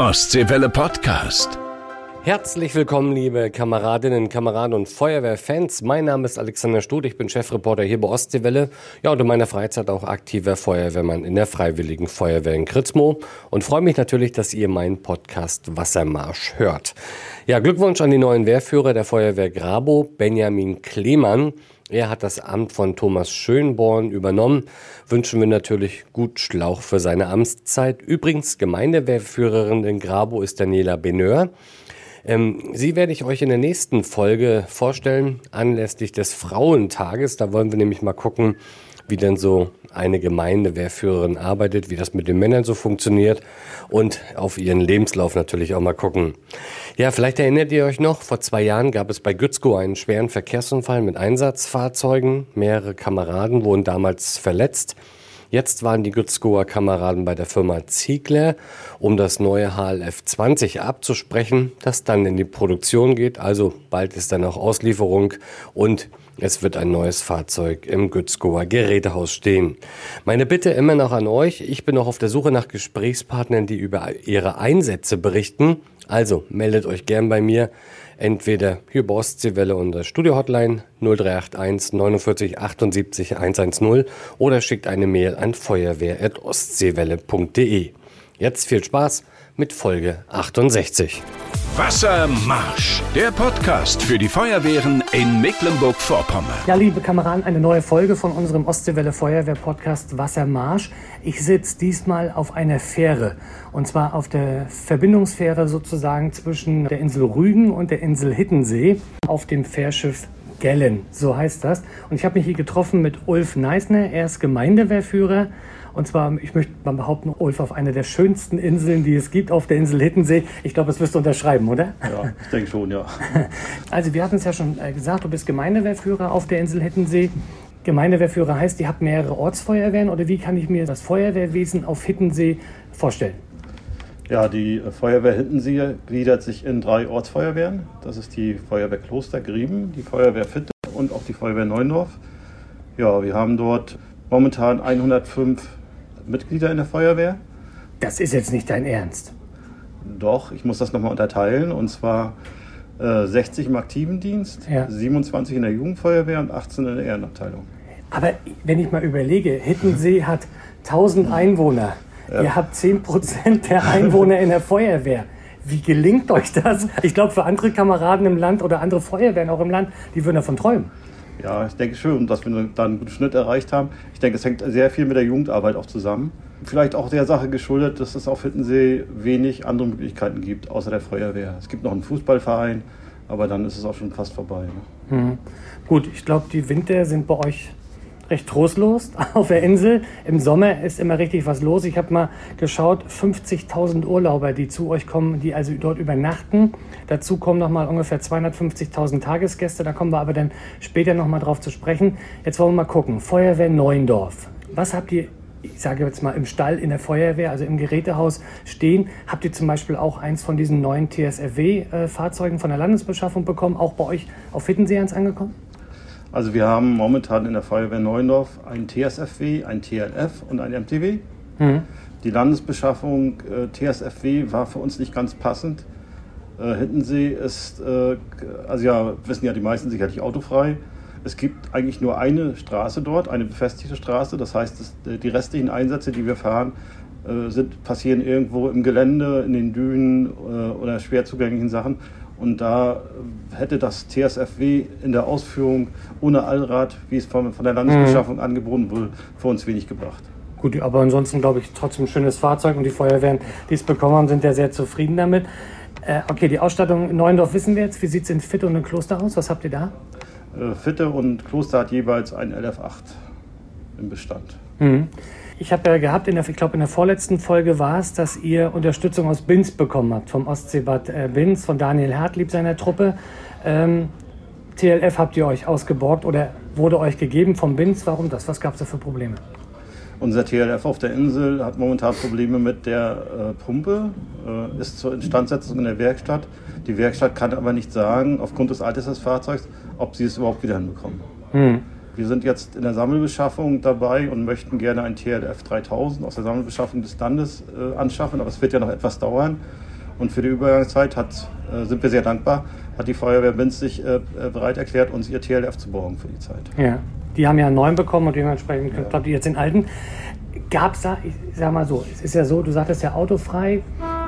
Ostseewelle Podcast. Herzlich willkommen, liebe Kameradinnen, Kameraden und Feuerwehrfans. Mein Name ist Alexander Stuth, ich bin Chefreporter hier bei Ostseewelle. Ja, und in meiner Freizeit auch aktiver Feuerwehrmann in der Freiwilligen Feuerwehr in Kritzmo. Und freue mich natürlich, dass ihr meinen Podcast Wassermarsch hört. Ja, Glückwunsch an die neuen Wehrführer der Feuerwehr Grabo, Benjamin Klemann. Er hat das Amt von Thomas Schönborn übernommen. Wünschen wir natürlich gut Schlauch für seine Amtszeit. Übrigens, Gemeindewehrführerin in Grabo ist Daniela Beneur. Ähm, sie werde ich euch in der nächsten Folge vorstellen, anlässlich des Frauentages. Da wollen wir nämlich mal gucken, wie denn so eine Gemeindewehrführerin arbeitet, wie das mit den Männern so funktioniert und auf ihren Lebenslauf natürlich auch mal gucken. Ja, vielleicht erinnert ihr euch noch, vor zwei Jahren gab es bei Gützko einen schweren Verkehrsunfall mit Einsatzfahrzeugen. Mehrere Kameraden wurden damals verletzt. Jetzt waren die Gützkower Kameraden bei der Firma Ziegler, um das neue HLF 20 abzusprechen, das dann in die Produktion geht. Also bald ist dann auch Auslieferung und es wird ein neues Fahrzeug im Gützkower Gerätehaus stehen. Meine Bitte immer noch an euch. Ich bin noch auf der Suche nach Gesprächspartnern, die über ihre Einsätze berichten. Also meldet euch gern bei mir. Entweder hier bei Ostseewelle unter Studio Hotline 0381 49 78 110 oder schickt eine Mail an feuerwehr.ostseewelle.de. Jetzt viel Spaß mit Folge 68. Wassermarsch, der Podcast für die Feuerwehren in Mecklenburg-Vorpommern. Ja, liebe Kameraden, eine neue Folge von unserem Ostseewelle Feuerwehr Podcast Wassermarsch. Ich sitze diesmal auf einer Fähre und zwar auf der Verbindungsfähre sozusagen zwischen der Insel Rügen und der Insel Hittensee auf dem Fährschiff Gellen, so heißt das. Und ich habe mich hier getroffen mit Ulf Neisner, er ist Gemeindewehrführer und zwar, ich möchte mal behaupten, Ulf, auf einer der schönsten Inseln, die es gibt, auf der Insel Hittensee. Ich glaube, das wirst du unterschreiben, oder? Ja, ich denke schon, ja. Also wir hatten es ja schon äh, gesagt, du bist Gemeindewehrführer auf der Insel Hittensee. Gemeindewehrführer heißt, ihr habt mehrere Ortsfeuerwehren oder wie kann ich mir das Feuerwehrwesen auf Hittensee vorstellen? Ja, die Feuerwehr Hittensee gliedert sich in drei Ortsfeuerwehren. Das ist die Feuerwehr Kloster Grieben, die Feuerwehr Fitte und auch die Feuerwehr Neuendorf. Ja, wir haben dort momentan 105 Mitglieder in der Feuerwehr. Das ist jetzt nicht dein Ernst. Doch, ich muss das nochmal unterteilen. Und zwar äh, 60 im aktiven Dienst, ja. 27 in der Jugendfeuerwehr und 18 in der Ehrenabteilung. Aber wenn ich mal überlege, Hittensee hat 1000 Einwohner. Ja. Ihr habt 10% der Einwohner in der Feuerwehr. Wie gelingt euch das? Ich glaube, für andere Kameraden im Land oder andere Feuerwehren auch im Land, die würden davon träumen. Ja, ich denke schon, dass wir da einen guten Schnitt erreicht haben. Ich denke, es hängt sehr viel mit der Jugendarbeit auch zusammen. Vielleicht auch der Sache geschuldet, dass es auf Hittensee wenig andere Möglichkeiten gibt, außer der Feuerwehr. Es gibt noch einen Fußballverein, aber dann ist es auch schon fast vorbei. Ne? Mhm. Gut, ich glaube, die Winter sind bei euch recht trostlos auf der Insel. Im Sommer ist immer richtig was los. Ich habe mal geschaut, 50.000 Urlauber, die zu euch kommen, die also dort übernachten. Dazu kommen noch mal ungefähr 250.000 Tagesgäste. Da kommen wir aber dann später noch mal drauf zu sprechen. Jetzt wollen wir mal gucken. Feuerwehr Neuendorf. Was habt ihr ich sage jetzt mal, im Stall in der Feuerwehr, also im Gerätehaus stehen. Habt ihr zum Beispiel auch eins von diesen neuen TSFW-Fahrzeugen von der Landesbeschaffung bekommen, auch bei euch auf Hittensee eins angekommen? Also wir haben momentan in der Feuerwehr Neuendorf ein TSFW, ein TLF und ein MTW. Mhm. Die Landesbeschaffung äh, TSFW war für uns nicht ganz passend. Äh, Hittensee ist, äh, also ja, wissen ja die meisten sicherlich autofrei. Es gibt eigentlich nur eine Straße dort, eine befestigte Straße. Das heißt, das, äh, die restlichen Einsätze, die wir fahren, äh, sind, passieren irgendwo im Gelände, in den Dünen äh, oder schwer zugänglichen Sachen. Und da hätte das TSFW in der Ausführung ohne Allrad, wie es von, von der Landesbeschaffung mhm. angeboten wurde, für uns wenig gebracht. Gut, aber ansonsten glaube ich trotzdem ein schönes Fahrzeug und die Feuerwehren, die es bekommen haben, sind ja sehr zufrieden damit. Äh, okay, die Ausstattung in Neuendorf wissen wir jetzt. Wie sieht es in Fitte und in Kloster aus? Was habt ihr da? Äh, Fitte und Kloster hat jeweils ein LF8 im Bestand. Mhm. Ich habe ja gehabt, in der, ich glaube in der vorletzten Folge war es, dass ihr Unterstützung aus Binz bekommen habt, vom Ostseebad äh, Binz, von Daniel Hartlieb seiner Truppe. Ähm, TLF habt ihr euch ausgeborgt oder wurde euch gegeben vom Binz. Warum das? Was gab es da für Probleme? Unser TLF auf der Insel hat momentan Probleme mit der äh, Pumpe, äh, ist zur Instandsetzung in der Werkstatt. Die Werkstatt kann aber nicht sagen, aufgrund des Alters des Fahrzeugs, ob sie es überhaupt wieder hinbekommen. Hm. Wir sind jetzt in der Sammelbeschaffung dabei und möchten gerne ein TLF 3000 aus der Sammelbeschaffung des Landes äh, anschaffen, aber es wird ja noch etwas dauern. Und für die Übergangszeit hat, äh, sind wir sehr dankbar, hat die Feuerwehr Winzig äh, bereit erklärt, uns ihr TLF zu borgen für die Zeit. Ja, die haben ja einen neuen bekommen und dementsprechend ja. habt ihr jetzt den alten. Gab es da, ich sag mal so, es ist ja so, du sagtest ja autofrei.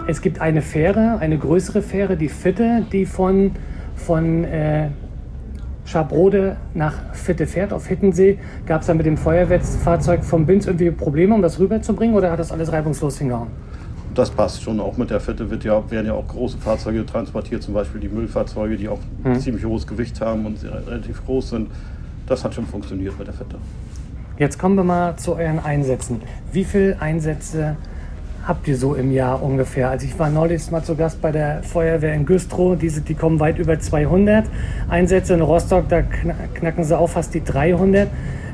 Es gibt eine Fähre, eine größere Fähre, die Fitte, die von, von äh, Schabrode nach Fitte fährt, auf Hittensee. Gab es da mit dem Feuerwehrfahrzeug vom Binz irgendwie Probleme, um das rüberzubringen oder hat das alles reibungslos hingehauen? Das passt schon. Auch mit der Fitte wird ja, werden ja auch große Fahrzeuge transportiert, zum Beispiel die Müllfahrzeuge, die auch hm. ziemlich hohes Gewicht haben und relativ groß sind. Das hat schon funktioniert mit der Fitte. Jetzt kommen wir mal zu euren Einsätzen. Wie viele Einsätze habt ihr so im Jahr ungefähr? Also ich war neulich mal zu Gast bei der Feuerwehr in Güstrow. Diese, die kommen weit über 200 Einsätze. In Rostock, da knacken sie auch fast die 300.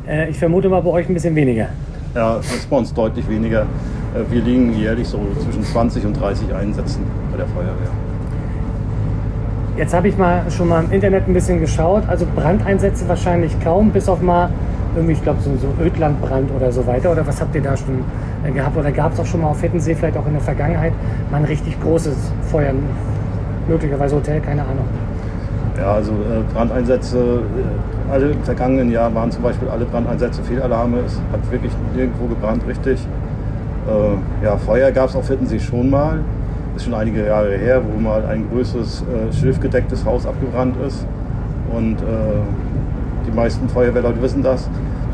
Äh, ich vermute mal bei euch ein bisschen weniger. Ja, das ist bei uns deutlich weniger. Äh, wir liegen jährlich so zwischen 20 und 30 Einsätzen bei der Feuerwehr. Jetzt habe ich mal schon mal im Internet ein bisschen geschaut. Also Brandeinsätze wahrscheinlich kaum, bis auf mal irgendwie, ich glaube, so, so Ödlandbrand oder so weiter? Oder was habt ihr da schon gehabt? Oder gab es auch schon mal auf Hittensee, vielleicht auch in der Vergangenheit, mal ein richtig großes Feuer? Möglicherweise Hotel, keine Ahnung. Ja, also äh, Brandeinsätze, äh, alle im vergangenen Jahr waren zum Beispiel alle Brandeinsätze Fehlalarme. Es hat wirklich nirgendwo gebrannt, richtig. Äh, ja, Feuer gab es auf Hittensee schon mal. Ist schon einige Jahre her, wo mal ein größeres äh, schilfgedecktes Haus abgebrannt ist. Und äh, die meisten Feuerwehrleute wissen das.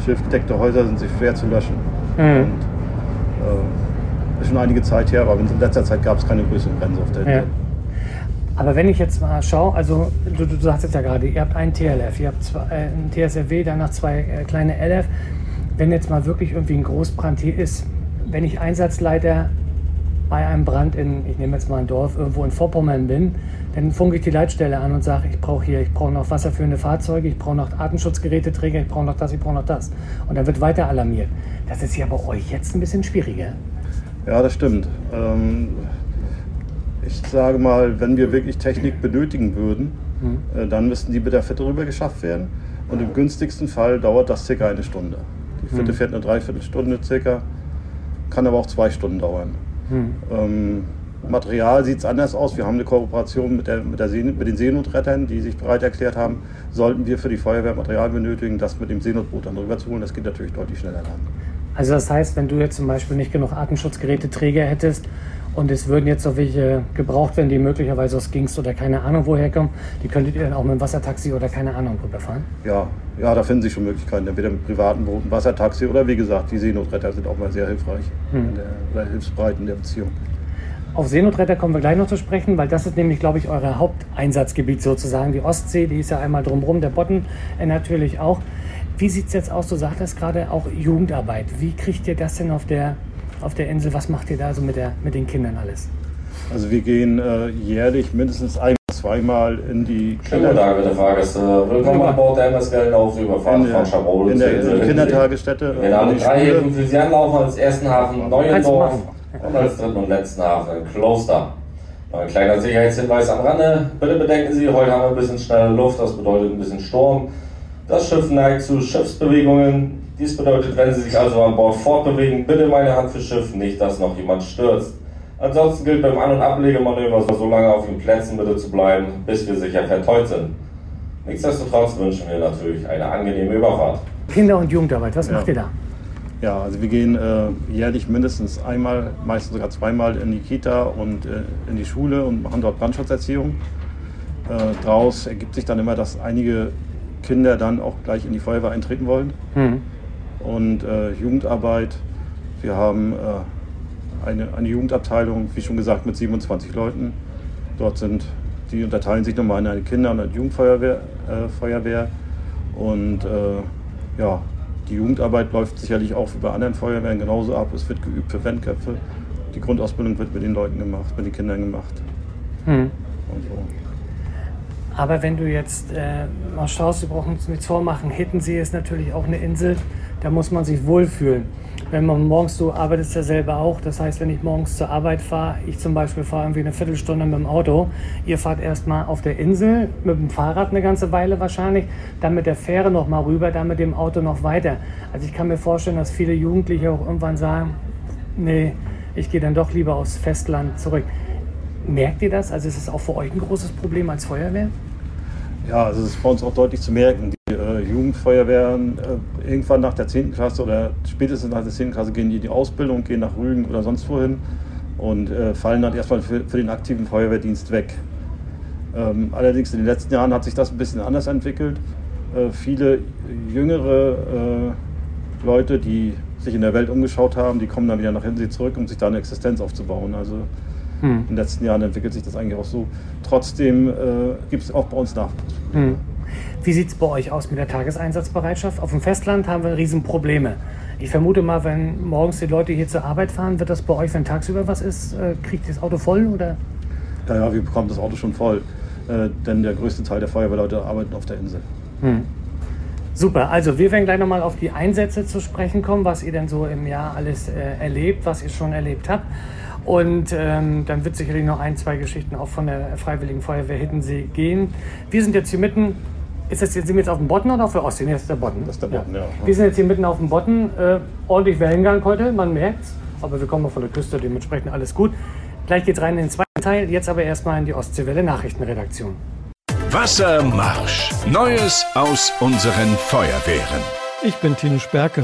Schilfgedeckte Häuser sind sich schwer zu löschen. Mhm. Und, äh, schon einige Zeit her, aber in letzter Zeit gab es keine größeren Brände auf der ja. Aber wenn ich jetzt mal schaue, also du, du, sagst jetzt ja gerade, ihr habt einen TLF, ihr habt zwei, äh, einen TSRW, danach zwei äh, kleine LF. Wenn jetzt mal wirklich irgendwie ein Großbrand hier ist, wenn ich Einsatzleiter bei einem Brand in, ich nehme jetzt mal ein Dorf, irgendwo in Vorpommern bin, dann funke ich die Leitstelle an und sage, ich brauche hier, ich brauche noch wasserführende Fahrzeuge, ich brauche noch Artenschutzgeräteträger, ich brauche noch das, ich brauche noch das. Und dann wird weiter alarmiert. Das ist ja bei euch jetzt ein bisschen schwieriger. Ja, das stimmt. Ähm, ich sage mal, wenn wir wirklich Technik benötigen würden, mhm. äh, dann müssten die mit der Fitte rüber geschafft werden. Und im günstigsten Fall dauert das circa eine Stunde. Die Fitte mhm. fährt eine Dreiviertelstunde circa, kann aber auch zwei Stunden dauern. Mhm. Ähm, Material sieht es anders aus. Wir haben eine Kooperation mit, der, mit, der See, mit den Seenotrettern, die sich bereit erklärt haben, sollten wir für die Feuerwehr Material benötigen, das mit dem Seenotboot dann rüber zu holen. Das geht natürlich deutlich schneller dann. Also das heißt, wenn du jetzt zum Beispiel nicht genug Atemschutzgeräteträger hättest und es würden jetzt noch welche gebraucht werden, die möglicherweise aus Gingst oder keine Ahnung woher kommen, die könntet ihr dann auch mit dem Wassertaxi oder keine Ahnung rüberfahren? Ja, ja, da finden sich schon Möglichkeiten, entweder mit privaten Booten, Wassertaxi oder wie gesagt, die Seenotretter sind auch mal sehr hilfreich hm. in der, oder hilfsbereit in der Beziehung. Auf Seenotretter kommen wir gleich noch zu sprechen, weil das ist nämlich, glaube ich, euer Haupteinsatzgebiet sozusagen. Die Ostsee, die ist ja einmal drumherum, der Botten äh, natürlich auch. Wie sieht es jetzt aus? Du sagtest gerade auch Jugendarbeit. Wie kriegt ihr das denn auf der, auf der Insel? Was macht ihr da so mit, der, mit den Kindern alles? Also wir gehen äh, jährlich mindestens ein, zweimal in die Schönen guten Tag, bitte Fahrgäste. Willkommen an Bord der MSG auf Überfahrt von Schabol. In der, in der Kindertagesstätte. Wir haben drei Häfen für Sie anlaufen als ersten Hafen Neuendorf. Und als dritten und letzten Hafen Kloster. ein kleiner Sicherheitshinweis am Rande. Bitte bedenken Sie, heute haben wir ein bisschen schnelle Luft, das bedeutet ein bisschen Sturm. Das Schiff neigt zu Schiffsbewegungen. Dies bedeutet, wenn Sie sich also an Bord fortbewegen, bitte meine Hand für Schiff, nicht dass noch jemand stürzt. Ansonsten gilt beim An- und Ablegemanöver so lange auf den Plätzen bitte zu bleiben, bis wir sicher verteut sind. Nichtsdestotrotz wünschen wir natürlich eine angenehme Überfahrt. Kinder- und Jugendarbeit, was ja. macht ihr da? Ja, also wir gehen äh, jährlich mindestens einmal, meistens sogar zweimal in die Kita und äh, in die Schule und machen dort Brandschutzerziehung. Äh, daraus ergibt sich dann immer, dass einige Kinder dann auch gleich in die Feuerwehr eintreten wollen. Mhm. Und äh, Jugendarbeit, wir haben äh, eine, eine Jugendabteilung, wie schon gesagt, mit 27 Leuten. Dort sind, die unterteilen sich nochmal in eine Kinder- und eine Jugendfeuerwehr. Äh, Feuerwehr. Und ja, die Jugendarbeit läuft sicherlich auch wie bei anderen Feuerwehren genauso ab. Es wird geübt für Fanköpfe. Die Grundausbildung wird mit den Leuten gemacht, mit den Kindern gemacht. Hm. So. Aber wenn du jetzt äh, mal schaust, wir brauchen uns nichts vormachen, Hittensee ist natürlich auch eine Insel, da muss man sich wohlfühlen wenn man morgens, du arbeitest ja selber auch, das heißt, wenn ich morgens zur Arbeit fahre, ich zum Beispiel fahre irgendwie eine Viertelstunde mit dem Auto, ihr fahrt erstmal auf der Insel mit dem Fahrrad eine ganze Weile wahrscheinlich, dann mit der Fähre noch mal rüber, dann mit dem Auto noch weiter. Also ich kann mir vorstellen, dass viele Jugendliche auch irgendwann sagen, nee, ich gehe dann doch lieber aufs Festland zurück. Merkt ihr das? Also ist es auch für euch ein großes Problem als Feuerwehr? Ja, also es ist bei uns auch deutlich zu merken. Die äh, Jugendfeuerwehren äh, irgendwann nach der 10. Klasse oder spätestens nach der 10. Klasse gehen die in die Ausbildung, gehen nach Rügen oder sonst wohin und äh, fallen dann erstmal für, für, den aktiven Feuerwehrdienst weg. Ähm, allerdings in den letzten Jahren hat sich das ein bisschen anders entwickelt. Äh, viele jüngere äh, Leute, die sich in der Welt umgeschaut haben, die kommen dann wieder nach Hinsee zurück, um sich da eine Existenz aufzubauen. Also hm. in den letzten Jahren entwickelt sich das eigentlich auch so. Trotzdem äh, gibt es auch bei uns Nachwuchs. Hm. Wie sieht es bei euch aus mit der Tageseinsatzbereitschaft? Auf dem Festland haben wir Riesenprobleme. Ich vermute mal, wenn morgens die Leute hier zur Arbeit fahren, wird das bei euch, wenn tagsüber was ist, äh, kriegt ihr das Auto voll oder? Ja, ja, wir bekommen das Auto schon voll. Äh, denn der größte Teil der Feuerwehrleute arbeiten auf der Insel. Hm. Super, also wir werden gleich nochmal auf die Einsätze zu sprechen kommen, was ihr denn so im Jahr alles äh, erlebt, was ihr schon erlebt habt. Und ähm, dann wird sicherlich noch ein, zwei Geschichten auch von der Freiwilligen Feuerwehr Hittensee gehen. Wir sind jetzt hier mitten. Ist das jetzt, sind wir jetzt auf dem Botten oder auf der Ostsee? Nee, das ist der Botten. Das ist der Botten, ja. ja. Wir sind jetzt hier mitten auf dem Botten. Äh, ordentlich Wellengang heute, man merkt es. Aber wir kommen auch von der Küste, dementsprechend alles gut. Gleich geht's rein in den zweiten Teil. Jetzt aber erstmal in die Ostseewelle Nachrichtenredaktion. Wassermarsch. Neues aus unseren Feuerwehren. Ich bin Tino Sperke.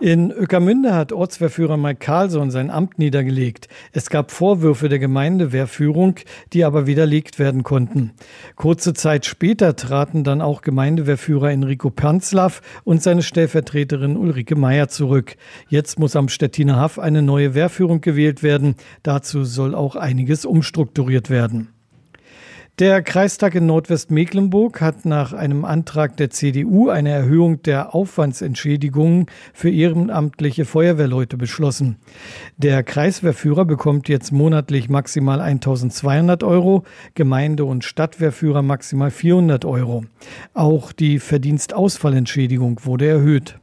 In Öckermünde hat Ortswehrführer Mike Carlson sein Amt niedergelegt. Es gab Vorwürfe der Gemeindewehrführung, die aber widerlegt werden konnten. Kurze Zeit später traten dann auch Gemeindewehrführer Enrico Panzlaff und seine Stellvertreterin Ulrike Meyer zurück. Jetzt muss am Stettiner Haff eine neue Wehrführung gewählt werden. Dazu soll auch einiges umstrukturiert werden. Der Kreistag in Nordwestmecklenburg hat nach einem Antrag der CDU eine Erhöhung der Aufwandsentschädigungen für ehrenamtliche Feuerwehrleute beschlossen. Der Kreiswehrführer bekommt jetzt monatlich maximal 1200 Euro, Gemeinde- und Stadtwehrführer maximal 400 Euro. Auch die Verdienstausfallentschädigung wurde erhöht.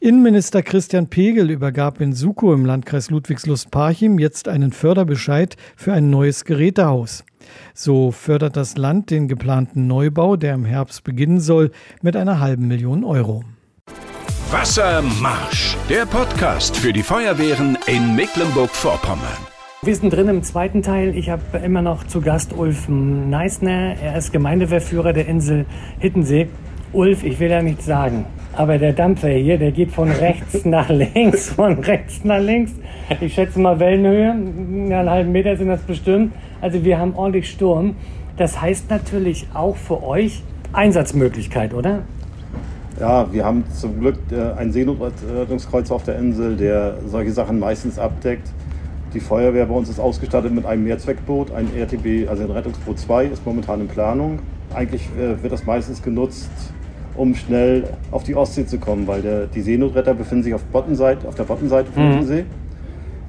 Innenminister Christian Pegel übergab in Suko im Landkreis Ludwigslust-Parchim jetzt einen Förderbescheid für ein neues Gerätehaus. So fördert das Land den geplanten Neubau, der im Herbst beginnen soll, mit einer halben Million Euro. Wassermarsch, der Podcast für die Feuerwehren in Mecklenburg-Vorpommern. Wir sind drin im zweiten Teil. Ich habe immer noch zu Gast Ulf Neisner. Er ist Gemeindewehrführer der Insel Hittensee. Ulf, ich will ja nichts sagen, aber der Dampfer hier, der geht von rechts nach links, von rechts nach links. Ich schätze mal Wellenhöhe, einen halben Meter sind das bestimmt. Also wir haben ordentlich Sturm. Das heißt natürlich auch für euch Einsatzmöglichkeit, oder? Ja, wir haben zum Glück äh, ein Seenotrettungskreuz auf der Insel, der solche Sachen meistens abdeckt. Die Feuerwehr bei uns ist ausgestattet mit einem Mehrzweckboot, ein RTB, also ein Rettungsboot 2, ist momentan in Planung. Eigentlich äh, wird das meistens genutzt, um schnell auf die Ostsee zu kommen, weil der, die Seenotretter befinden sich auf, Bottenseite, auf der Bottenseite vom mhm. See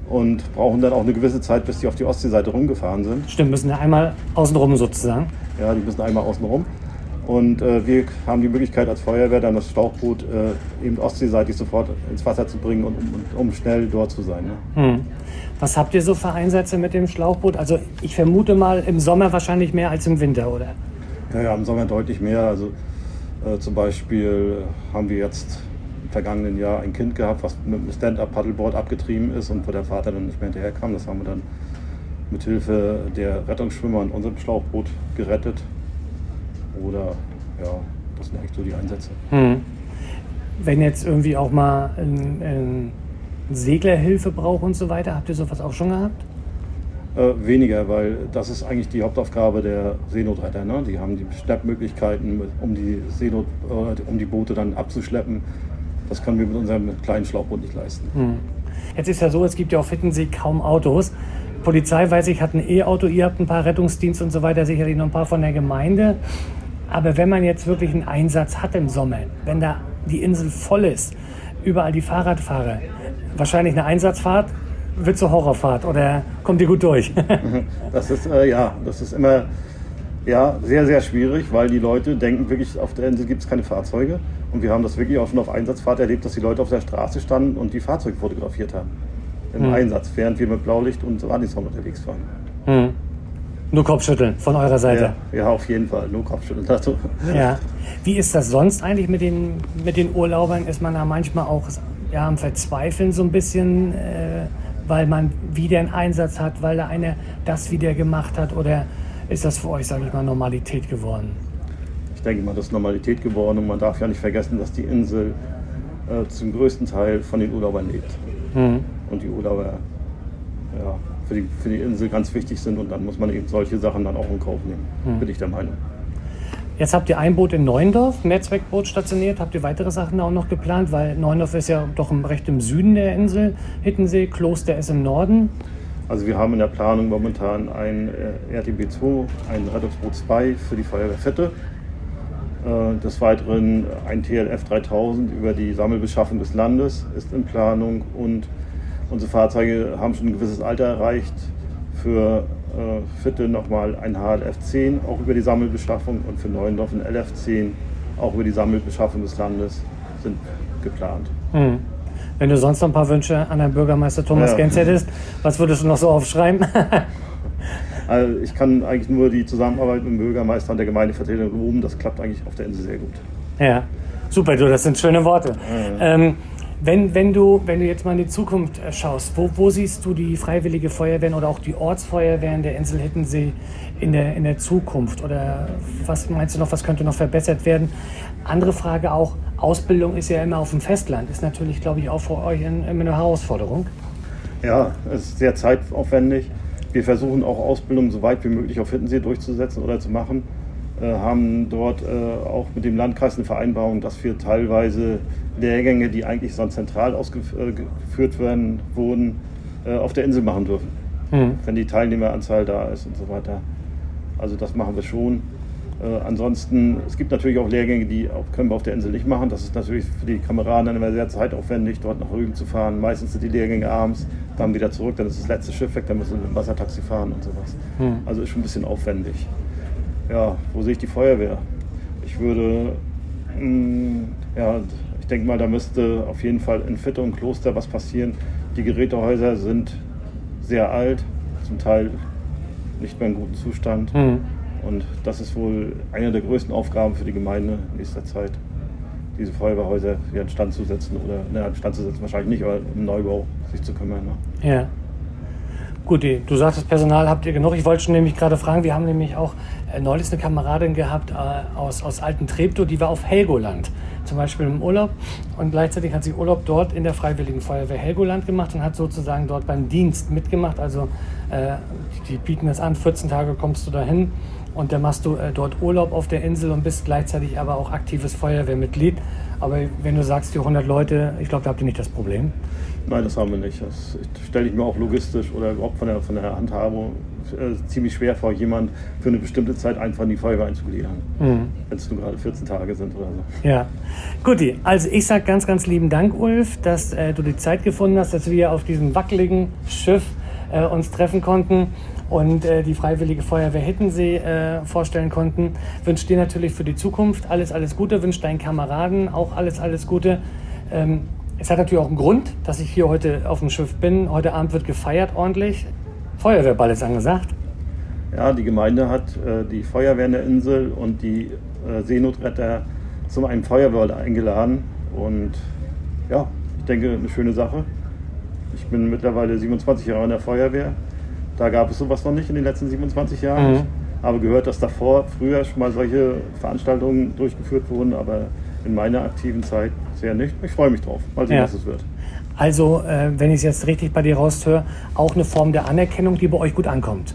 und brauchen dann auch eine gewisse Zeit, bis die auf die Ostseeseite rumgefahren sind. Stimmt, müssen ja einmal außenrum sozusagen. Ja, die müssen einmal außenrum. Und äh, wir haben die Möglichkeit als Feuerwehr dann das Schlauchboot äh, eben ostseeseitig sofort ins Wasser zu bringen, und, um, um schnell dort zu sein. Ne? Hm. Was habt ihr so für Einsätze mit dem Schlauchboot? Also ich vermute mal im Sommer wahrscheinlich mehr als im Winter, oder? Ja, ja im Sommer deutlich mehr. Also äh, zum Beispiel haben wir jetzt vergangenen Jahr ein Kind gehabt, was mit einem Stand-Up-Paddleboard abgetrieben ist und wo der Vater dann nicht mehr hinterherkam. Das haben wir dann mit Hilfe der Rettungsschwimmer in unserem Schlauchboot gerettet. Oder ja, das sind eigentlich so die Einsätze. Hm. Wenn jetzt irgendwie auch mal ein, ein Segler Hilfe braucht und so weiter, habt ihr sowas auch schon gehabt? Äh, weniger, weil das ist eigentlich die Hauptaufgabe der Seenotretter. Ne? Die haben die Schleppmöglichkeiten, um die, Seenot, äh, um die Boote dann abzuschleppen. Das können wir mit unserem kleinen Schlauchboot nicht leisten. Hm. Jetzt ist ja so, es gibt ja auf Hittensee kaum Autos. Polizei, weiß ich, hat ein E-Auto, ihr habt ein paar Rettungsdienste und so weiter, sicherlich noch ein paar von der Gemeinde. Aber wenn man jetzt wirklich einen Einsatz hat im Sommer, wenn da die Insel voll ist, überall die Fahrradfahrer, wahrscheinlich eine Einsatzfahrt wird zur Horrorfahrt oder kommt ihr gut durch? das ist, äh, ja, das ist immer ja, sehr, sehr schwierig, weil die Leute denken wirklich, auf der Insel gibt es keine Fahrzeuge. Und wir haben das wirklich auch schon auf Einsatzfahrt erlebt, dass die Leute auf der Straße standen und die Fahrzeuge fotografiert haben. Im hm. Einsatz, während wir mit Blaulicht und Radisson unterwegs waren. Hm. Nur Kopfschütteln von eurer Seite. Ja, ja, auf jeden Fall. Nur Kopfschütteln dazu. Ja. Wie ist das sonst eigentlich mit den, mit den Urlaubern? Ist man da manchmal auch ja, am Verzweifeln so ein bisschen? Äh, weil man wieder einen Einsatz hat, weil da einer das wieder gemacht hat? Oder ist das für euch, sage ich mal, Normalität geworden? Ich denke mal, das ist Normalität geworden und man darf ja nicht vergessen, dass die Insel äh, zum größten Teil von den Urlaubern lebt. Mhm. Und die Urlauber ja, für, die, für die Insel ganz wichtig sind und dann muss man eben solche Sachen dann auch in Kauf nehmen, mhm. bin ich der Meinung. Jetzt habt ihr ein Boot in Neuendorf, Mehrzweckboot stationiert. Habt ihr weitere Sachen auch noch geplant? Weil Neuendorf ist ja doch recht im Süden der Insel. Hittensee, Kloster ist im Norden. Also wir haben in der Planung momentan ein äh, RTB2, ein Rettungsboot 2 für die Feuerwehr Fette. Äh, des Weiteren ein TLF 3000 über die Sammelbeschaffung des Landes ist in Planung und unsere Fahrzeuge haben schon ein gewisses Alter erreicht. Für äh, Viertel nochmal ein HLF 10, auch über die Sammelbeschaffung und für Neuendorf ein LF 10, auch über die Sammelbeschaffung des Landes sind geplant. Mhm. Wenn du sonst noch ein paar Wünsche an Herrn Bürgermeister Thomas ja. Gens hättest, was würdest du noch so aufschreiben? also ich kann eigentlich nur die Zusammenarbeit mit dem Bürgermeister und der Gemeindevertretung loben. Das klappt eigentlich auf der Insel sehr gut. Ja, super, du, das sind schöne Worte. Ja. Ähm, wenn, wenn, du, wenn du jetzt mal in die Zukunft äh, schaust, wo, wo siehst du die Freiwillige Feuerwehren oder auch die Ortsfeuerwehren der Insel Hittensee in der, in der Zukunft? Oder was meinst du noch, was könnte noch verbessert werden? Andere Frage auch, Ausbildung ist ja immer auf dem Festland, ist natürlich, glaube ich, auch für euch immer eine Herausforderung. Ja, es ist sehr zeitaufwendig. Wir versuchen auch Ausbildung so weit wie möglich auf Hittensee durchzusetzen oder zu machen. Äh, haben dort äh, auch mit dem Landkreis eine Vereinbarung, dass wir teilweise Lehrgänge, die eigentlich sonst zentral ausgeführt werden, wurden, äh, auf der Insel machen dürfen. Mhm. Wenn die Teilnehmeranzahl da ist und so weiter. Also das machen wir schon. Äh, ansonsten, es gibt natürlich auch Lehrgänge, die auch, können wir auf der Insel nicht machen. Das ist natürlich für die Kameraden dann immer sehr zeitaufwendig, dort nach Rügen zu fahren. Meistens sind die Lehrgänge abends, dann wieder zurück, dann ist das letzte Schiff weg, dann müssen wir mit dem Wassertaxi fahren und sowas. Mhm. Also ist schon ein bisschen aufwendig ja, wo sehe ich die Feuerwehr? Ich würde, mh, mm, ja, ich denke mal, da müsste auf jeden Fall in Fitte und Kloster was passieren. Die Gerätehäuser sind sehr alt, zum Teil nicht mehr in gutem Zustand. Mhm. Und das ist wohl eine der größten Aufgaben für die Gemeinde in nächster Zeit, diese Feuerwehrhäuser wieder in Stand zu setzen oder ne, in Stand zu setzen wahrscheinlich nicht, aber im Neubau sich zu kümmern. Ne? Ja. Gut, du sagst, das Personal habt ihr genug. Ich wollte schon nämlich gerade fragen, wir haben nämlich auch äh, neulich eine Kameradin gehabt äh, aus, aus Alten Treptow, die war auf Helgoland, zum Beispiel im Urlaub. Und gleichzeitig hat sie Urlaub dort in der Freiwilligen Feuerwehr Helgoland gemacht und hat sozusagen dort beim Dienst mitgemacht. Also äh, die bieten das an, 14 Tage kommst du dahin und dann machst du äh, dort Urlaub auf der Insel und bist gleichzeitig aber auch aktives Feuerwehrmitglied. Aber wenn du sagst, die 100 Leute, ich glaube, da habt ihr nicht das Problem. Nein, das haben wir nicht. Das stelle ich mir auch logistisch oder überhaupt von der, von der Handhabung äh, ziemlich schwer vor, jemand für eine bestimmte Zeit einfach in die Feuerwehr einzugliedern. Mhm. Wenn es nur gerade 14 Tage sind oder so. Ja. Guti, also ich sage ganz, ganz lieben Dank, Ulf, dass äh, du die Zeit gefunden hast, dass wir auf diesem wackeligen Schiff äh, uns treffen konnten und äh, die Freiwillige Feuerwehr Hittensee äh, vorstellen konnten. Wünsche dir natürlich für die Zukunft alles, alles Gute, wünsche deinen Kameraden auch alles, alles Gute. Ähm, es hat natürlich auch einen Grund, dass ich hier heute auf dem Schiff bin. Heute Abend wird gefeiert ordentlich. Feuerwehrball ist angesagt. Ja, die Gemeinde hat äh, die Feuerwehr in der Insel und die äh, Seenotretter zum einem Feuerball eingeladen. Und ja, ich denke, eine schöne Sache. Ich bin mittlerweile 27 Jahre in der Feuerwehr. Da gab es sowas noch nicht in den letzten 27 Jahren. Mhm. Ich habe gehört, dass davor früher schon mal solche Veranstaltungen durchgeführt wurden, aber in meiner aktiven Zeit sehr nicht. Ich freue mich drauf. Mal sehen, ja. was es wird. Also, äh, wenn ich es jetzt richtig bei dir raushöre, auch eine Form der Anerkennung, die bei euch gut ankommt.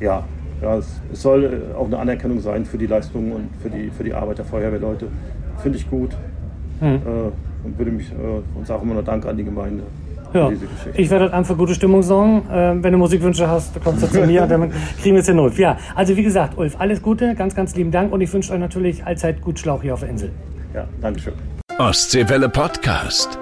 Ja, ja es, es soll äh, auch eine Anerkennung sein für die Leistungen und für die, für die Arbeit der Feuerwehrleute. Finde ich gut. Hm. Äh, und würde mich äh, und sage immer noch Danke an die Gemeinde. Ja. Ich werde dann für gute Stimmung sorgen. Ähm, wenn du Musikwünsche hast, kommst du zu mir und dann kriegen wir es in Not. Ja, also wie gesagt, Ulf, alles Gute, ganz, ganz lieben Dank und ich wünsche euch natürlich allzeit gut Schlauch hier auf der Insel. Ja, Dankeschön. Ostseewelle Podcast.